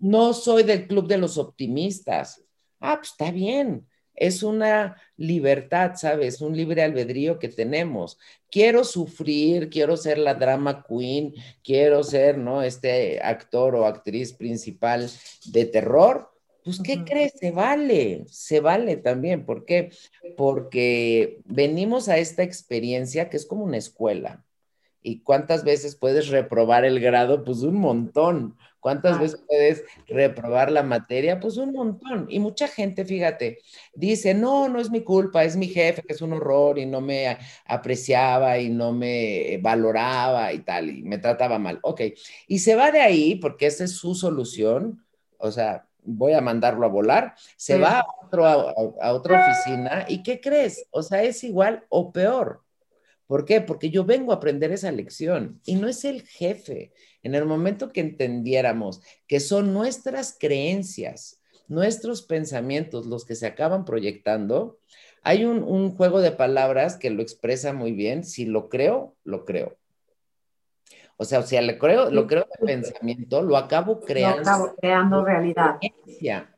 no soy del club de los optimistas. Ah, pues está bien. Es una libertad, ¿sabes? Un libre albedrío que tenemos. Quiero sufrir, quiero ser la drama queen, quiero ser, ¿no? Este actor o actriz principal de terror. Pues, ¿qué crees? Se vale, se vale también. ¿Por qué? Porque venimos a esta experiencia que es como una escuela. ¿Y cuántas veces puedes reprobar el grado? Pues un montón. ¿Cuántas veces puedes reprobar la materia? Pues un montón. Y mucha gente, fíjate, dice, no, no es mi culpa, es mi jefe que es un horror y no me apreciaba y no me valoraba y tal, y me trataba mal. Ok, y se va de ahí porque esa es su solución, o sea, voy a mandarlo a volar, se va a, otro, a otra oficina y ¿qué crees? O sea, es igual o peor. ¿Por qué? Porque yo vengo a aprender esa lección y no es el jefe. En el momento que entendiéramos que son nuestras creencias, nuestros pensamientos los que se acaban proyectando, hay un, juego de palabras que lo expresa muy bien. Si lo creo, lo creo. O sea, si lo creo, lo creo de pensamiento, lo acabo creando. Lo acabo creando realidad.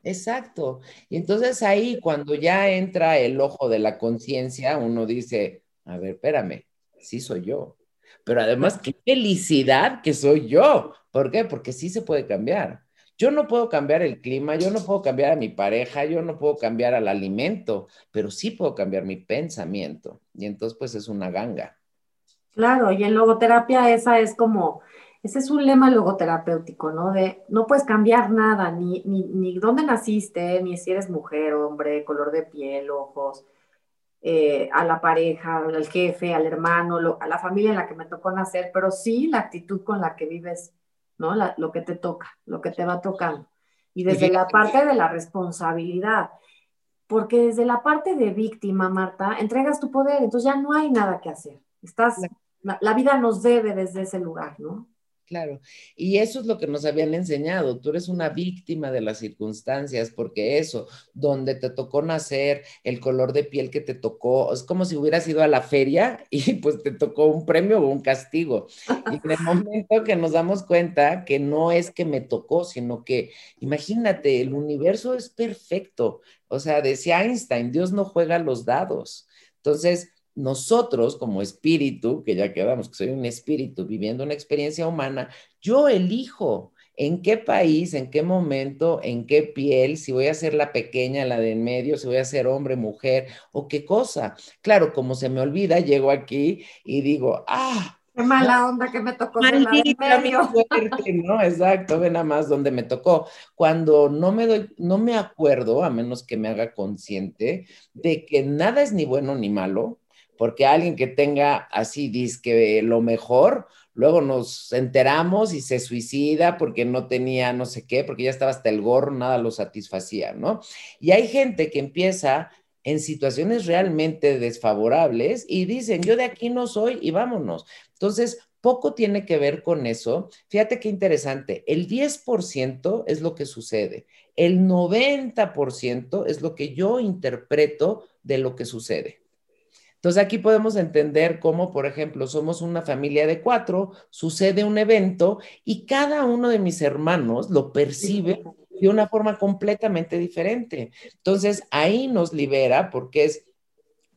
Exacto. Y entonces ahí, cuando ya entra el ojo de la conciencia, uno dice, a ver, espérame, sí soy yo. Pero además, qué felicidad que soy yo. ¿Por qué? Porque sí se puede cambiar. Yo no puedo cambiar el clima, yo no puedo cambiar a mi pareja, yo no puedo cambiar al alimento, pero sí puedo cambiar mi pensamiento. Y entonces, pues es una ganga. Claro, y en logoterapia esa es como, ese es un lema logoterapéutico, ¿no? De no puedes cambiar nada, ni, ni, ni dónde naciste, ni si eres mujer, hombre, color de piel, ojos, eh, a la pareja, al jefe, al hermano, a la familia en la que me tocó nacer, pero sí la actitud con la que vives, ¿no? lo que te toca, lo que te va tocando. Y desde la parte de la responsabilidad, porque desde la parte de víctima, Marta, entregas tu poder, entonces ya no hay nada que hacer. Estás, la vida nos debe desde ese lugar, ¿no? Claro, y eso es lo que nos habían enseñado. Tú eres una víctima de las circunstancias, porque eso, donde te tocó nacer, el color de piel que te tocó, es como si hubieras ido a la feria y pues te tocó un premio o un castigo. Y en el momento que nos damos cuenta que no es que me tocó, sino que, imagínate, el universo es perfecto. O sea, decía Einstein, Dios no juega los dados. Entonces, nosotros como espíritu, que ya quedamos que soy un espíritu viviendo una experiencia humana, yo elijo en qué país, en qué momento, en qué piel, si voy a ser la pequeña, la de en medio, si voy a ser hombre, mujer o qué cosa. Claro, como se me olvida, llego aquí y digo, ah, Qué mala onda que me tocó la de medio. ¿no? Exacto, ve nada más donde me tocó. Cuando no me doy, no me acuerdo, a menos que me haga consciente, de que nada es ni bueno ni malo, porque alguien que tenga así, que lo mejor, luego nos enteramos y se suicida porque no tenía no sé qué, porque ya estaba hasta el gorro, nada lo satisfacía, ¿no? Y hay gente que empieza en situaciones realmente desfavorables y dicen, yo de aquí no soy y vámonos. Entonces, poco tiene que ver con eso. Fíjate qué interesante, el 10% es lo que sucede, el 90% es lo que yo interpreto de lo que sucede. Entonces aquí podemos entender cómo, por ejemplo, somos una familia de cuatro, sucede un evento y cada uno de mis hermanos lo percibe de una forma completamente diferente. Entonces ahí nos libera porque es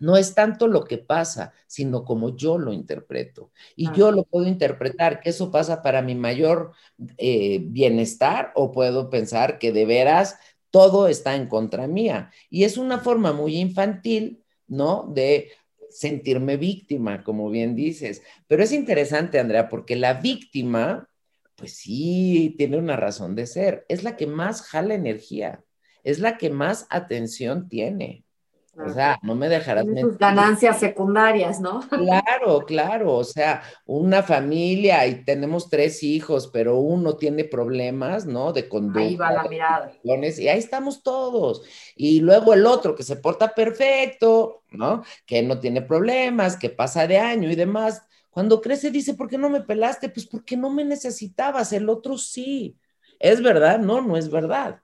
no es tanto lo que pasa, sino como yo lo interpreto. Y yo lo puedo interpretar que eso pasa para mi mayor eh, bienestar o puedo pensar que de veras todo está en contra mía. Y es una forma muy infantil, ¿no? De sentirme víctima, como bien dices. Pero es interesante, Andrea, porque la víctima, pues sí, tiene una razón de ser. Es la que más jala energía, es la que más atención tiene. O sea, no me dejarás. Sus ganancias secundarias, ¿no? Claro, claro. O sea, una familia y tenemos tres hijos, pero uno tiene problemas, ¿no? De conducta. Ahí va la mirada. Y ahí estamos todos. Y luego el otro que se porta perfecto, ¿no? Que no tiene problemas, que pasa de año y demás. Cuando crece dice, ¿por qué no me pelaste? Pues porque no me necesitabas, el otro sí. ¿Es verdad? No, no es verdad.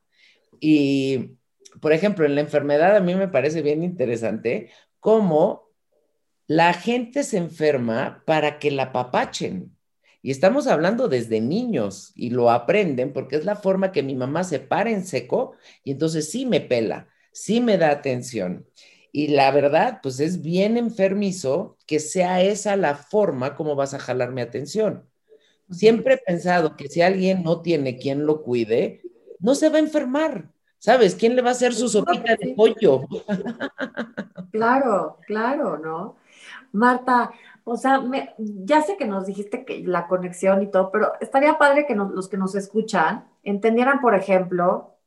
Y por ejemplo, en la enfermedad a mí me parece bien interesante cómo la gente se enferma para que la papachen. Y estamos hablando desde niños y lo aprenden porque es la forma que mi mamá se para en seco y entonces sí me pela, sí me da atención. Y la verdad, pues es bien enfermizo que sea esa la forma como vas a jalar mi atención. Siempre he pensado que si alguien no tiene quien lo cuide, no se va a enfermar. ¿Sabes? ¿Quién le va a hacer su sopita de pollo? Claro, claro, ¿no? Marta, o sea, ya sé que nos dijiste que la conexión y todo, pero estaría padre que los que nos escuchan entendieran, por ejemplo,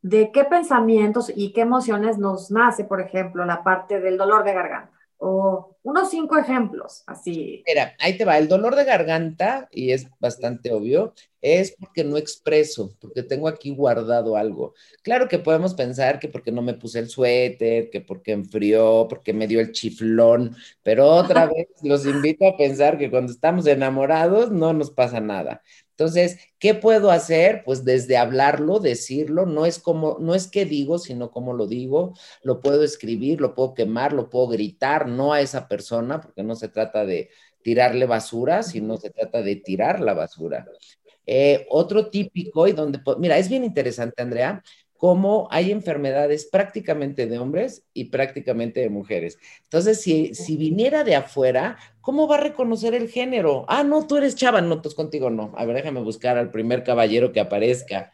de qué pensamientos y qué emociones nos nace, por ejemplo, la parte del dolor de garganta o unos cinco ejemplos, así. Mira, ahí te va. El dolor de garganta, y es bastante obvio, es porque no expreso, porque tengo aquí guardado algo. Claro que podemos pensar que porque no me puse el suéter, que porque enfrió, porque me dio el chiflón, pero otra vez los invito a pensar que cuando estamos enamorados no nos pasa nada. Entonces, ¿qué puedo hacer? Pues desde hablarlo, decirlo, no es como, no es que digo, sino como lo digo, lo puedo escribir, lo puedo quemar, lo puedo gritar, no a esa persona, porque no se trata de tirarle basura, sino se trata de tirar la basura. Eh, otro típico y donde, mira, es bien interesante, Andrea, cómo hay enfermedades prácticamente de hombres y prácticamente de mujeres. Entonces, si, si viniera de afuera, ¿cómo va a reconocer el género? Ah, no, tú eres chava, no, tú contigo no. A ver, déjame buscar al primer caballero que aparezca.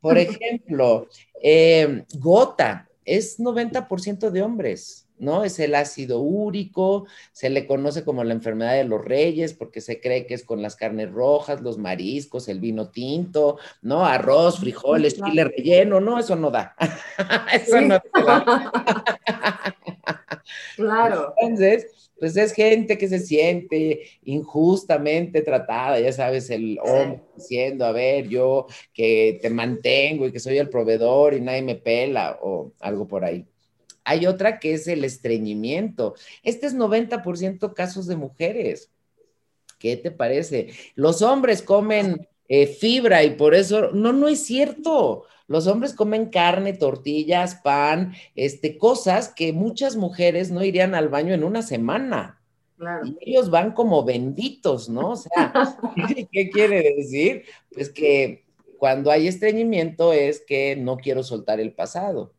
Por ejemplo, eh, gota es 90% de hombres. ¿No? Es el ácido úrico, se le conoce como la enfermedad de los reyes porque se cree que es con las carnes rojas, los mariscos, el vino tinto, ¿no? Arroz, frijoles, chile relleno, no, eso no da. eso no da. claro. Entonces, pues es gente que se siente injustamente tratada, ya sabes, el hombre diciendo, a ver, yo que te mantengo y que soy el proveedor y nadie me pela o algo por ahí. Hay otra que es el estreñimiento. Este es 90% casos de mujeres. ¿Qué te parece? Los hombres comen eh, fibra y por eso, no, no es cierto. Los hombres comen carne, tortillas, pan, este, cosas que muchas mujeres no irían al baño en una semana. Y ellos van como benditos, ¿no? O sea, ¿qué quiere decir? Pues que cuando hay estreñimiento es que no quiero soltar el pasado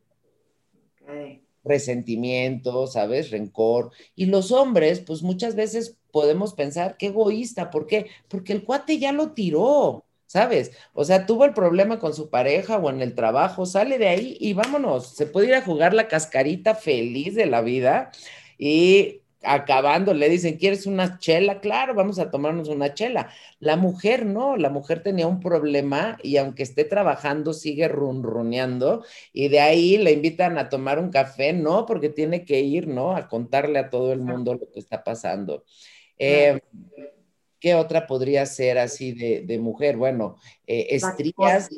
resentimiento, ¿sabes? Rencor. Y los hombres, pues muchas veces podemos pensar, qué egoísta, ¿por qué? Porque el cuate ya lo tiró, ¿sabes? O sea, tuvo el problema con su pareja o en el trabajo, sale de ahí y vámonos, se puede ir a jugar la cascarita feliz de la vida y acabando le dicen, ¿quieres una chela? Claro, vamos a tomarnos una chela. La mujer no, la mujer tenía un problema y aunque esté trabajando, sigue runruneando y de ahí le invitan a tomar un café, no, porque tiene que ir, ¿no? A contarle a todo el mundo lo que está pasando. Eh, ¿Qué otra podría ser así de, mujer? Bueno, eh, estrías.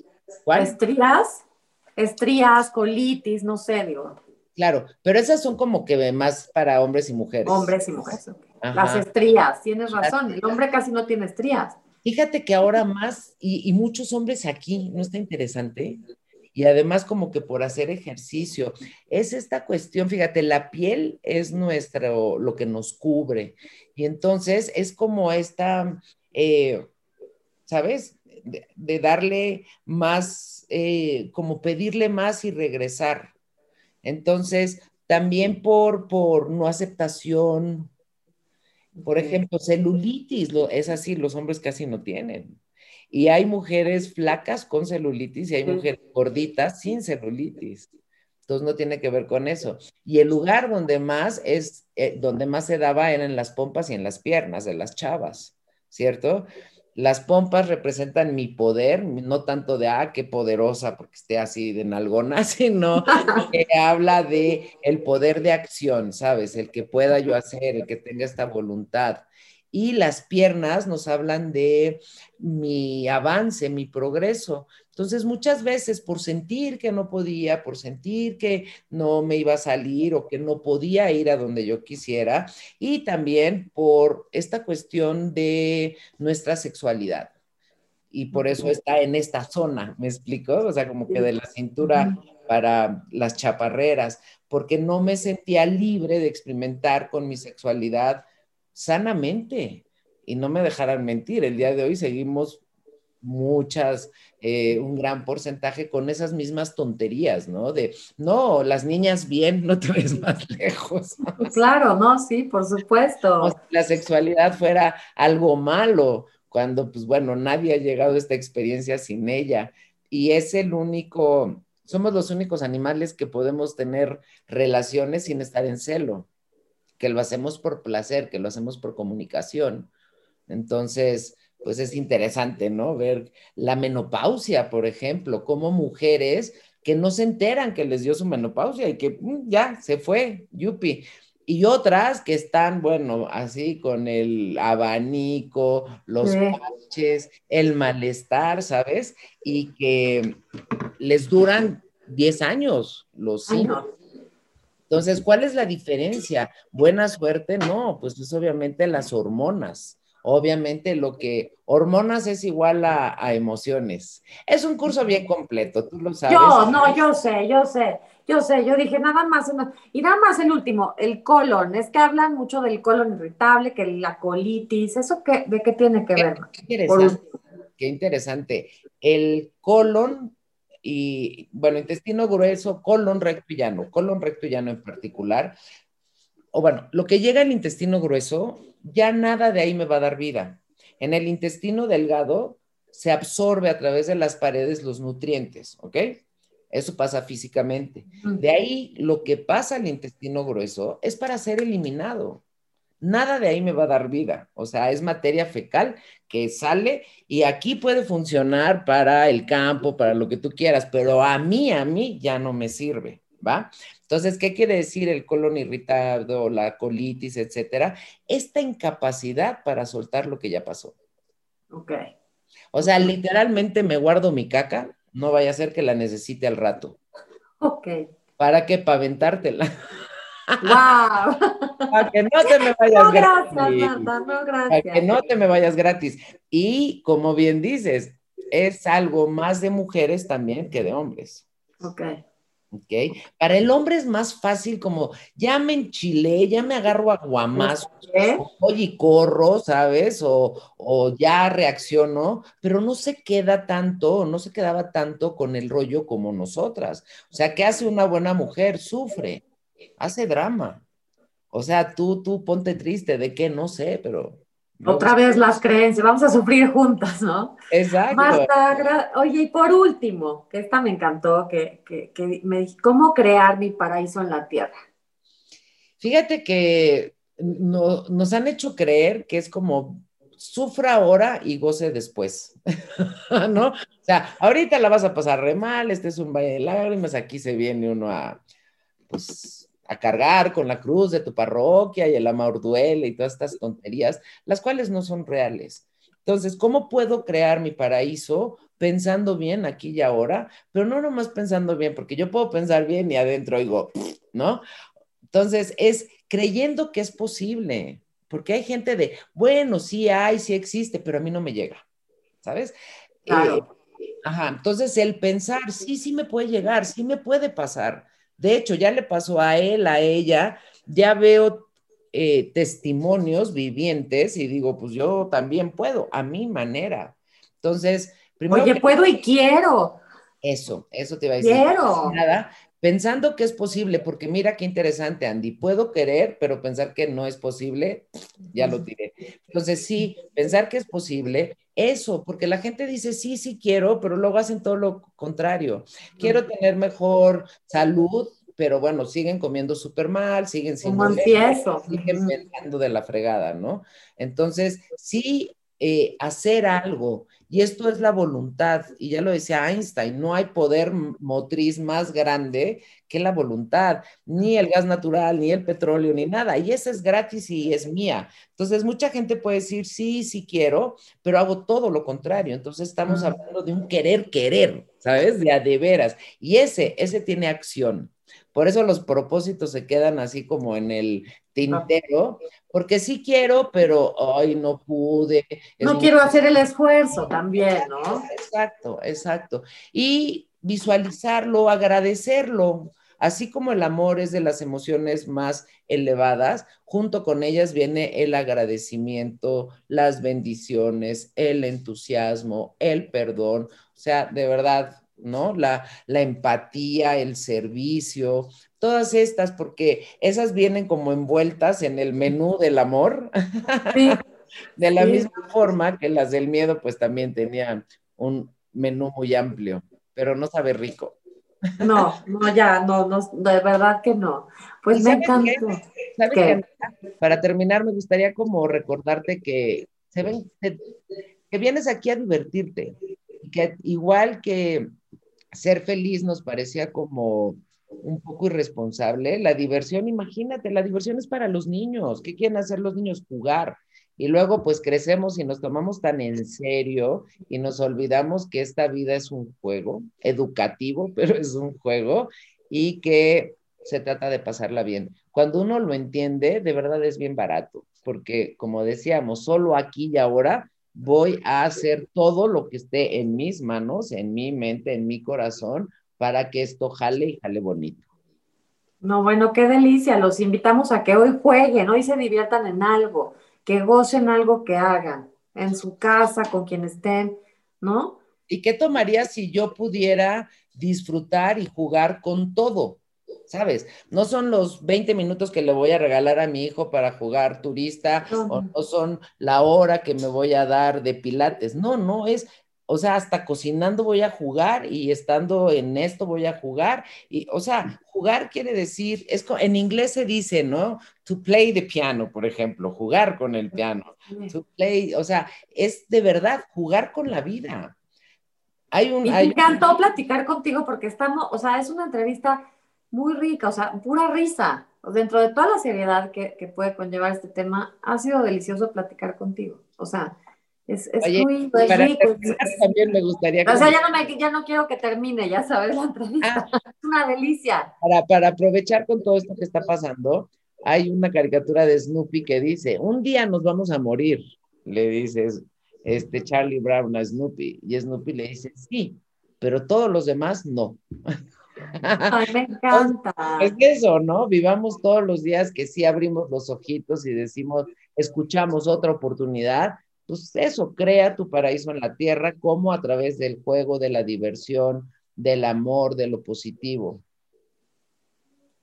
Estrías, estrías, colitis, no sé, digo. Claro, pero esas son como que más para hombres y mujeres. Hombres y mujeres. Las estrías, tienes razón. El hombre casi no tiene estrías. Fíjate que ahora más, y, muchos hombres aquí, ¿no está interesante? y además como que por hacer ejercicio. Es esta cuestión, fíjate, la piel es nuestro, lo que nos cubre. Y entonces es como esta, eh, ¿sabes? De, darle más, eh, como pedirle más y regresar. Entonces, también por, por no aceptación, por ejemplo, celulitis, lo, es así, los hombres casi no tienen. Y hay mujeres flacas con celulitis y hay mujeres gorditas sin celulitis. Entonces no tiene que ver con eso. Y el lugar donde más es, eh, donde más se daba eran en las pompas y en las piernas de las chavas, ¿cierto? Las pompas representan mi poder, no tanto de, ah, qué poderosa, porque esté así de nalgona, sino que habla de el poder de acción, ¿sabes? El que pueda yo hacer, el que tenga esta voluntad. Y las piernas nos hablan de mi avance, mi progreso. Entonces, muchas veces por sentir que no podía, por sentir que no me iba a salir o que no podía ir a donde yo quisiera, y también por esta cuestión de nuestra sexualidad. Y por eso está en esta zona, ¿me explico? O sea, como que de la cintura para las chaparreras, porque no me sentía libre de experimentar con mi sexualidad sanamente. Y no me dejarán mentir, el día de hoy seguimos muchas, eh, un gran porcentaje con esas mismas tonterías, ¿no? De, no, las niñas bien, no te ves más lejos. Claro, no, sí, por supuesto. si la sexualidad fuera algo malo, cuando, pues bueno, nadie ha llegado a esta experiencia sin ella. Y es el único, somos los únicos animales que podemos tener relaciones sin estar en celo, que lo hacemos por placer, que lo hacemos por comunicación. Entonces, pues es interesante, ¿no? Ver la menopausia, por ejemplo, como mujeres que no se enteran que les dio su menopausia y que mm, ya se fue, yupi. Y otras que están, bueno, así con el abanico, los parches, el malestar, ¿sabes? Y que les duran 10 años los hijos. Entonces, ¿cuál es la diferencia? Buena suerte, no, pues es obviamente las hormonas obviamente lo que hormonas es igual a, emociones. Es un curso bien completo, tú lo sabes. Yo, no, yo sé, yo sé, yo sé, yo dije nada más, y nada más el último, el colon, es que hablan mucho del colon irritable, que la colitis, ¿eso qué, de qué tiene que ver? Qué interesante, qué interesante. El colon y, bueno, intestino grueso, colon recto y llano, colon recto y llano en particular, o bueno, lo que llega al intestino grueso, ya nada de ahí me va a dar vida. En el intestino delgado se absorbe a través de las paredes los nutrientes, ¿ok? Eso pasa físicamente. De ahí lo que pasa al intestino grueso es para ser eliminado. Nada de ahí me va a dar vida. O sea, es materia fecal que sale y aquí puede funcionar para el campo, para lo que tú quieras, pero a mí, a mí ya no me sirve. ¿va? Entonces, ¿qué quiere decir el colon irritado, la colitis, etcétera? Esta incapacidad para soltar lo que ya pasó. Ok. O sea, literalmente me guardo mi caca, no vaya a ser que la necesite al rato. Ok. ¿Para qué? Para aventártela. ¡Wow! Para que no te me vayas no, gracias, Marta, no, gracias. Para que no te me vayas gratis. Y como bien dices, es algo más de mujeres también que de hombres. Ok. ¿ok? Para el hombre es más fácil como, ya me enchilé, ya me agarro a guamazos, oye y corro, ¿sabes? O, o, ya reacciono, pero no se queda tanto, no se quedaba tanto con el rollo como nosotras. O sea, ¿qué hace una buena mujer? Sufre, hace drama. O sea, tú, tú ponte triste, ¿de qué? No sé, pero otra vez las creencias, vamos a sufrir juntas, ¿no? Exacto. Marta, oye, y por último, que esta me encantó, que, que, me dije, ¿cómo crear mi paraíso en la tierra? Fíjate que no, nos han hecho creer que es como sufra ahora y goce después, ¿no? O sea, ahorita la vas a pasar re mal, este es un valle de lágrimas, aquí se viene uno a, pues, a cargar con la cruz de tu parroquia y el amor duele y todas estas tonterías, las cuales no son reales. Entonces, ¿cómo puedo crear mi paraíso pensando bien aquí y ahora? Pero no nomás pensando bien, porque yo puedo pensar bien y adentro digo, ¿no? Entonces, es creyendo que es posible, porque hay gente de, bueno, sí hay, sí existe, pero a mí no me llega, ¿sabes? Claro. Eh, Ajá, entonces el pensar, sí, sí me puede llegar, sí me puede pasar. De hecho, ya le pasó a él, a ella, ya veo eh, testimonios vivientes y digo, pues yo también puedo, a mi manera. Entonces, primero... Oye, puedo y quiero. Eso, eso te iba a decir. Quiero. Nada, pensando que es posible, porque mira qué interesante, Andy, puedo querer, pero pensar que no es posible, ya lo tiré. Entonces, sí, pensar que es posible, eso, porque la gente dice, sí, sí quiero, pero luego hacen todo lo contrario. Quiero tener mejor salud, pero bueno, siguen comiendo súper mal, siguen sin... Como empiezo. Siguen pensando de la fregada, ¿no? Entonces, sí, eh, hacer algo y esto es la voluntad. Y ya lo decía Einstein, no hay poder motriz más grande que la voluntad, ni el gas natural, ni el petróleo, ni nada. Y esa es gratis y es mía. Entonces, mucha gente puede decir, sí, sí quiero, pero hago todo lo contrario. Entonces, estamos hablando de un querer, querer, ¿sabes? De a de veras. Y ese, ese tiene acción. Por eso los propósitos se quedan así como en el tintero, porque sí quiero, pero ay, no pude. No quiero hacer el esfuerzo también, ¿no? Exacto, exacto. Y visualizarlo, agradecerlo. Así como el amor es de las emociones más elevadas, junto con ellas viene el agradecimiento, las bendiciones, el entusiasmo, el perdón. O sea, de verdad, ¿no? La, la empatía, el servicio, todas estas, porque esas vienen como envueltas en el menú del amor. de la misma forma que las del miedo, pues también tenían un menú muy amplio, pero no sabe rico. No, no, ya, no, no, de verdad que no. Pues me encantó. Para terminar, me gustaría como recordarte que se ven, que vienes aquí a divertirte, que igual que ser feliz nos parecía como un poco irresponsable. La diversión, imagínate, la diversión es para los niños. ¿Qué quieren hacer los niños? Jugar. Y luego pues crecemos y nos tomamos tan en serio y nos olvidamos que esta vida es un juego educativo, pero es un juego y que se trata de pasarla bien. Cuando uno lo entiende, de verdad es bien barato, porque como decíamos, solo aquí y ahora voy a hacer todo lo que esté en mis manos, en mi mente, en mi corazón, para que esto jale y jale bonito. No, bueno, qué delicia. Los invitamos a que hoy jueguen, hoy se diviertan en algo, que gocen algo que hagan, en su casa, con quien estén, ¿no? ¿Y qué tomaría si yo pudiera disfrutar y jugar con todo? ¿Sabes? No son los 20 minutos que le voy a regalar a mi hijo para jugar turista, o no son la hora que me voy a dar de pilates. No, no, es, o sea, hasta cocinando voy a jugar y estando en esto voy a jugar. Y, o sea, jugar quiere decir, es, en inglés se dice, ¿no? To play the piano, por ejemplo, jugar con el piano. To play, o sea, es de verdad jugar con la vida. Hay un, y me encantó platicar contigo porque estamos, o sea, es una entrevista muy rica, o sea, pura risa. Dentro de toda la seriedad que, que puede conllevar este tema, ha sido delicioso platicar contigo. O sea, es, es muy es rico. También me gustaría. O sea, ya no, me, ya no quiero que termine, ya sabes, la entrevista. Ah. es una delicia. Para, para aprovechar con todo esto que está pasando, hay una caricatura de Snoopy que dice: Un día nos vamos a morir, le dices este Charlie Brown a Snoopy. Y Snoopy le dice: Sí, pero todos los demás no. Ay, me encanta. Es eso, ¿no? Vivamos todos los días que sí abrimos los ojitos y decimos, escuchamos otra oportunidad. Pues eso, crea tu paraíso en la tierra como a través del juego, de la diversión, del amor, de lo positivo.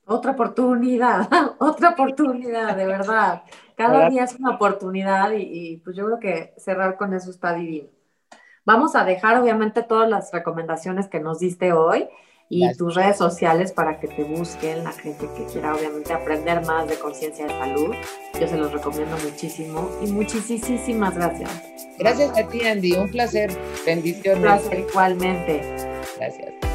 Otra oportunidad, otra oportunidad, de verdad. Cada día es una oportunidad y, y pues yo creo que cerrar con eso está divino. Vamos a dejar obviamente todas las recomendaciones que nos diste hoy y tus redes sociales para que te busquen la gente que quiera obviamente aprender más de conciencia de salud. Yo se los recomiendo muchísimo y muchísimas gracias. Gracias a ti, Andy. Un placer. Bendiciones. Un placer igualmente. Gracias.